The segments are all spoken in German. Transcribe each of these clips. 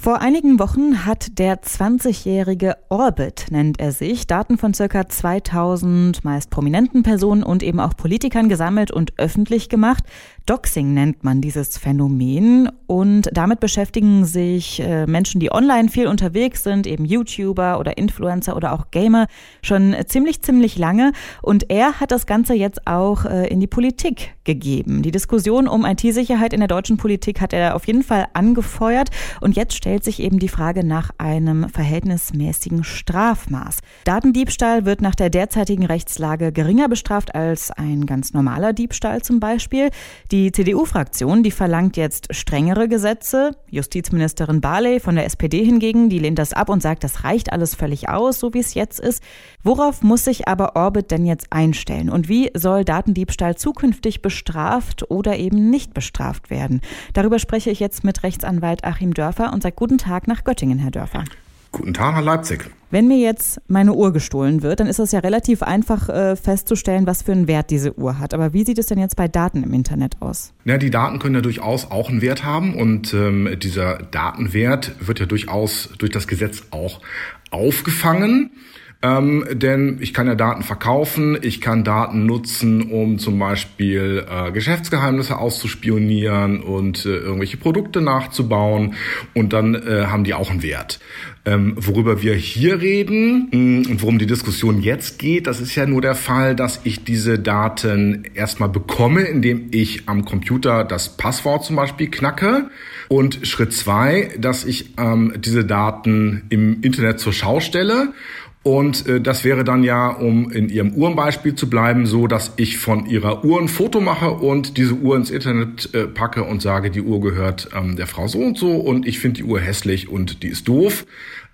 Vor einigen Wochen hat der 20-jährige Orbit, nennt er sich, Daten von circa 2000 meist prominenten Personen und eben auch Politikern gesammelt und öffentlich gemacht. Doxing nennt man dieses Phänomen und damit beschäftigen sich äh, Menschen, die online viel unterwegs sind, eben YouTuber oder Influencer oder auch Gamer, schon ziemlich, ziemlich lange. Und er hat das Ganze jetzt auch äh, in die Politik gegeben. Die Diskussion um IT-Sicherheit in der deutschen Politik hat er auf jeden Fall angefeuert und jetzt stellt sich eben die Frage nach einem verhältnismäßigen Strafmaß. Datendiebstahl wird nach der derzeitigen Rechtslage geringer bestraft als ein ganz normaler Diebstahl zum Beispiel. Die CDU-Fraktion, die verlangt jetzt strengere Gesetze. Justizministerin Barley von der SPD hingegen, die lehnt das ab und sagt, das reicht alles völlig aus, so wie es jetzt ist. Worauf muss sich aber Orbit denn jetzt einstellen? Und wie soll Datendiebstahl zukünftig bestraft oder eben nicht bestraft werden? Darüber spreche ich jetzt mit Rechtsanwalt Achim Dörfer und sage guten Tag nach Göttingen, Herr Dörfer. Guten Tag nach Leipzig. Wenn mir jetzt meine Uhr gestohlen wird, dann ist es ja relativ einfach äh, festzustellen, was für einen Wert diese Uhr hat. Aber wie sieht es denn jetzt bei Daten im Internet aus? Ja, die Daten können ja durchaus auch einen Wert haben und ähm, dieser Datenwert wird ja durchaus durch das Gesetz auch aufgefangen. Ähm, denn ich kann ja Daten verkaufen, ich kann Daten nutzen, um zum Beispiel äh, Geschäftsgeheimnisse auszuspionieren und äh, irgendwelche Produkte nachzubauen und dann äh, haben die auch einen Wert. Ähm, worüber wir hier reden mm, und worum die Diskussion jetzt geht, das ist ja nur der Fall, dass ich diese Daten erstmal bekomme, indem ich am Computer das Passwort zum Beispiel knacke. Und Schritt zwei, dass ich ähm, diese Daten im Internet zur Schau stelle und äh, das wäre dann ja, um in Ihrem Uhrenbeispiel zu bleiben, so, dass ich von Ihrer Uhr ein Foto mache und diese Uhr ins Internet äh, packe und sage, die Uhr gehört ähm, der Frau so und so und ich finde die Uhr hässlich und die ist doof.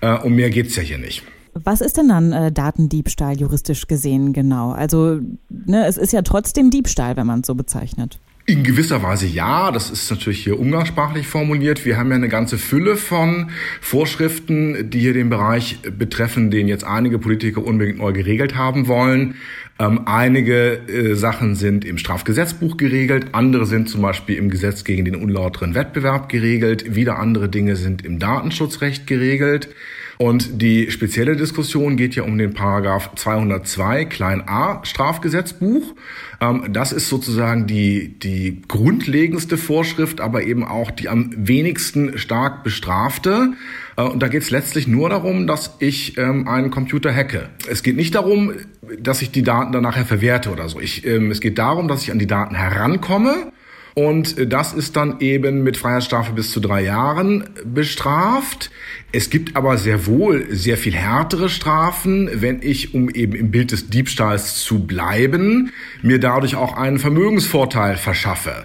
Äh, um mehr geht's ja hier nicht. Was ist denn dann äh, Datendiebstahl juristisch gesehen genau? Also ne, es ist ja trotzdem Diebstahl, wenn man es so bezeichnet. In gewisser Weise ja, das ist natürlich hier umgangssprachlich formuliert. Wir haben ja eine ganze Fülle von Vorschriften, die hier den Bereich betreffen, den jetzt einige Politiker unbedingt neu geregelt haben wollen. Ähm, einige äh, Sachen sind im Strafgesetzbuch geregelt, andere sind zum Beispiel im Gesetz gegen den unlauteren Wettbewerb geregelt, wieder andere Dinge sind im Datenschutzrecht geregelt. Und die spezielle Diskussion geht ja um den Paragraph 202 klein a Strafgesetzbuch. Ähm, das ist sozusagen die, die grundlegendste Vorschrift, aber eben auch die am wenigsten stark bestrafte. Äh, und da geht es letztlich nur darum, dass ich ähm, einen Computer hacke. Es geht nicht darum, dass ich die Daten dann nachher verwerte oder so. Ich, ähm, es geht darum, dass ich an die Daten herankomme und das ist dann eben mit Freiheitsstrafe bis zu drei Jahren bestraft. Es gibt aber sehr wohl sehr viel härtere Strafen, wenn ich, um eben im Bild des Diebstahls zu bleiben, mir dadurch auch einen Vermögensvorteil verschaffe.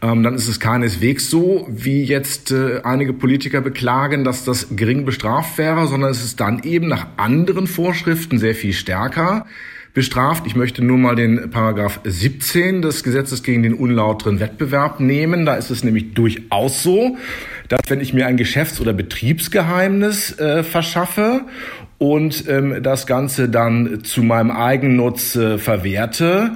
Ähm, dann ist es keineswegs so, wie jetzt äh, einige Politiker beklagen, dass das gering bestraft wäre, sondern es ist dann eben nach anderen Vorschriften sehr viel stärker bestraft. Ich möchte nur mal den Paragraph 17 des Gesetzes gegen den unlauteren Wettbewerb nehmen. Da ist es nämlich durchaus so, dass wenn ich mir ein Geschäfts- oder Betriebsgeheimnis äh, verschaffe und ähm, das Ganze dann zu meinem Eigennutz äh, verwerte,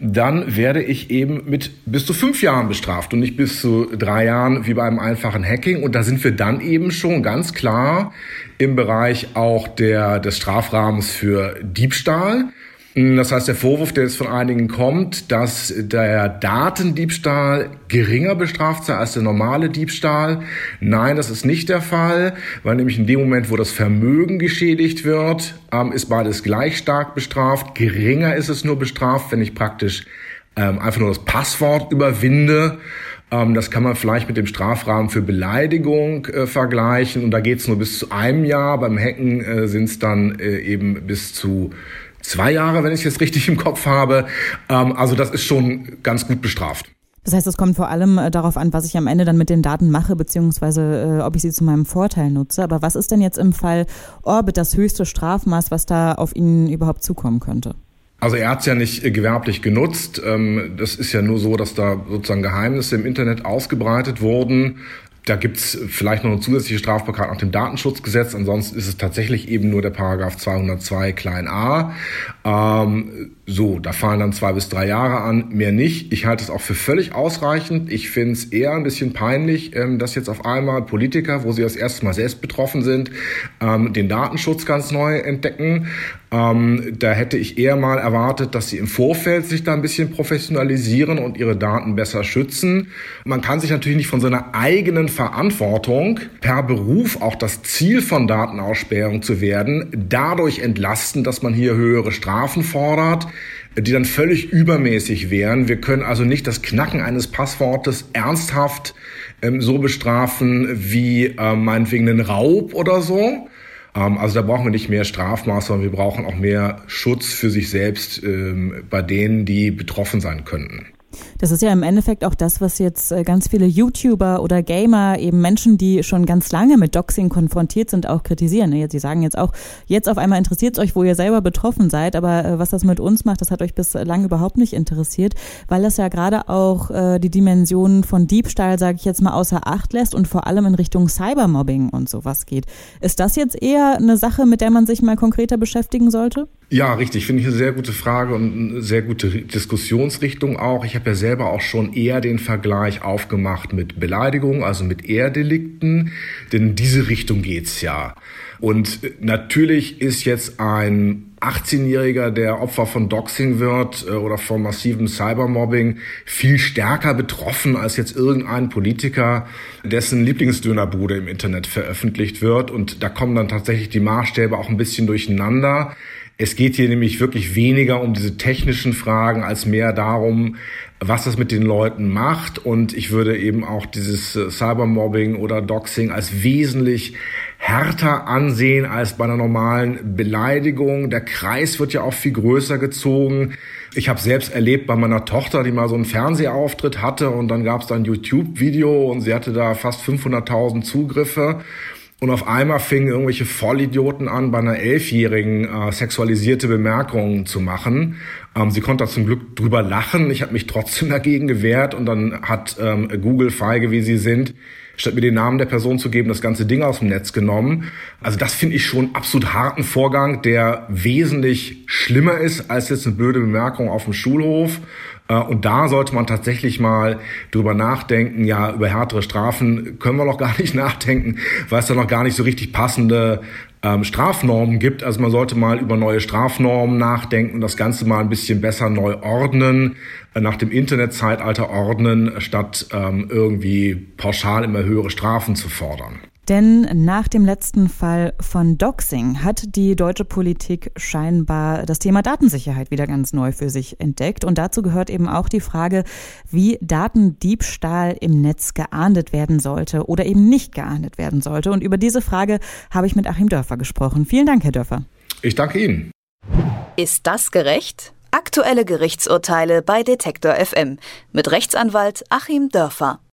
dann werde ich eben mit bis zu fünf Jahren bestraft und nicht bis zu drei Jahren wie bei einem einfachen Hacking. Und da sind wir dann eben schon ganz klar im Bereich auch der, des Strafrahmens für Diebstahl. Das heißt, der Vorwurf, der jetzt von einigen kommt, dass der Datendiebstahl geringer bestraft sei als der normale Diebstahl. Nein, das ist nicht der Fall, weil nämlich in dem Moment, wo das Vermögen geschädigt wird, ähm, ist beides gleich stark bestraft. Geringer ist es nur bestraft, wenn ich praktisch ähm, einfach nur das Passwort überwinde. Ähm, das kann man vielleicht mit dem Strafrahmen für Beleidigung äh, vergleichen. Und da geht es nur bis zu einem Jahr. Beim Hacken äh, sind es dann äh, eben bis zu zwei Jahre, wenn ich es richtig im Kopf habe. Ähm, also das ist schon ganz gut bestraft. Das heißt, es kommt vor allem äh, darauf an, was ich am Ende dann mit den Daten mache, beziehungsweise äh, ob ich sie zu meinem Vorteil nutze. Aber was ist denn jetzt im Fall Orbit das höchste Strafmaß, was da auf ihn überhaupt zukommen könnte? Also er hat es ja nicht äh, gewerblich genutzt. Ähm, das ist ja nur so, dass da sozusagen Geheimnisse im Internet ausgebreitet wurden. Da gibt's vielleicht noch eine zusätzliche Strafbarkeit nach dem Datenschutzgesetz. Ansonsten ist es tatsächlich eben nur der Paragraph 202 klein a. Ähm, So, da fallen dann zwei bis drei Jahre an, mehr nicht. Ich halte es auch für völlig ausreichend. Ich finde es eher ein bisschen peinlich, ähm, dass jetzt auf einmal Politiker, wo sie das erste Mal selbst betroffen sind, ähm, den Datenschutz ganz neu entdecken. Ähm, da hätte ich eher mal erwartet, dass sie im Vorfeld sich da ein bisschen professionalisieren und ihre Daten besser schützen. Man kann sich natürlich nicht von seiner eigenen Verantwortung per Beruf auch das Ziel von Datenaussperrung zu werden, dadurch entlasten, dass man hier höhere Strafen fordert die dann völlig übermäßig wären. Wir können also nicht das Knacken eines Passwortes ernsthaft ähm, so bestrafen wie äh, meinetwegen einen Raub oder so. Ähm, also da brauchen wir nicht mehr Strafmaß, sondern wir brauchen auch mehr Schutz für sich selbst ähm, bei denen, die betroffen sein könnten. Das ist ja im Endeffekt auch das, was jetzt äh, ganz viele YouTuber oder Gamer, eben Menschen, die schon ganz lange mit Doxing konfrontiert sind, auch kritisieren. Ne? Sie sagen jetzt auch, jetzt auf einmal interessiert es euch, wo ihr selber betroffen seid, aber äh, was das mit uns macht, das hat euch bislang überhaupt nicht interessiert, weil das ja gerade auch äh, die Dimensionen von Diebstahl, sage ich jetzt mal, außer Acht lässt und vor allem in Richtung Cybermobbing und sowas geht. Ist das jetzt eher eine Sache, mit der man sich mal konkreter beschäftigen sollte? Ja, richtig. Finde ich eine sehr gute Frage und eine sehr gute Diskussionsrichtung auch. Ich habe ja selber auch schon eher den Vergleich aufgemacht mit Beleidigung, also mit Ehrdelikten, denn in diese Richtung geht's ja. Und natürlich ist jetzt ein 18-Jähriger, der Opfer von Doxing wird äh, oder von massivem Cybermobbing, viel stärker betroffen als jetzt irgendein Politiker, dessen Lieblingsdönerbude im Internet veröffentlicht wird. Und da kommen dann tatsächlich die Maßstäbe auch ein bisschen durcheinander. Es geht hier nämlich wirklich weniger um diese technischen Fragen als mehr darum, was das mit den Leuten macht. Und ich würde eben auch dieses äh, Cybermobbing oder Doxing als wesentlich härter ansehen als bei einer normalen Beleidigung. Der Kreis wird ja auch viel größer gezogen. Ich habe selbst erlebt bei meiner Tochter, die mal so einen Fernsehauftritt hatte und dann gab es da ein YouTube-Video und sie hatte da fast 500.000 Zugriffe. Und auf einmal fingen irgendwelche Vollidioten an, bei einer Elfjährigen äh, sexualisierte Bemerkungen zu machen. Ähm, sie konnte da zum Glück drüber lachen. Ich habe mich trotzdem dagegen gewehrt und dann hat ähm, Google, feige wie sie sind, statt mir den Namen der Person zu geben, das ganze Ding aus dem Netz genommen. Also das finde ich schon absolut harten Vorgang, der wesentlich schlimmer ist als jetzt eine blöde Bemerkung auf dem Schulhof. Äh, und da sollte man tatsächlich mal drüber nachdenken, ja, über härtere Strafen können wir noch gar nicht nachdenken, weil es da noch gar nicht so richtig passende ähm, Strafnormen gibt. Also man sollte mal über neue Strafnormen nachdenken das Ganze mal ein bisschen besser neu ordnen, äh, nach dem Internetzeitalter ordnen, statt ähm, irgendwie pauschal immer höhere Strafen zu fordern. Denn nach dem letzten Fall von Doxing hat die deutsche Politik scheinbar das Thema Datensicherheit wieder ganz neu für sich entdeckt. Und dazu gehört eben auch die Frage, wie Datendiebstahl im Netz geahndet werden sollte oder eben nicht geahndet werden sollte. Und über diese Frage habe ich mit Achim Dörfer gesprochen. Vielen Dank, Herr Dörfer. Ich danke Ihnen. Ist das gerecht? Aktuelle Gerichtsurteile bei Detektor FM mit Rechtsanwalt Achim Dörfer.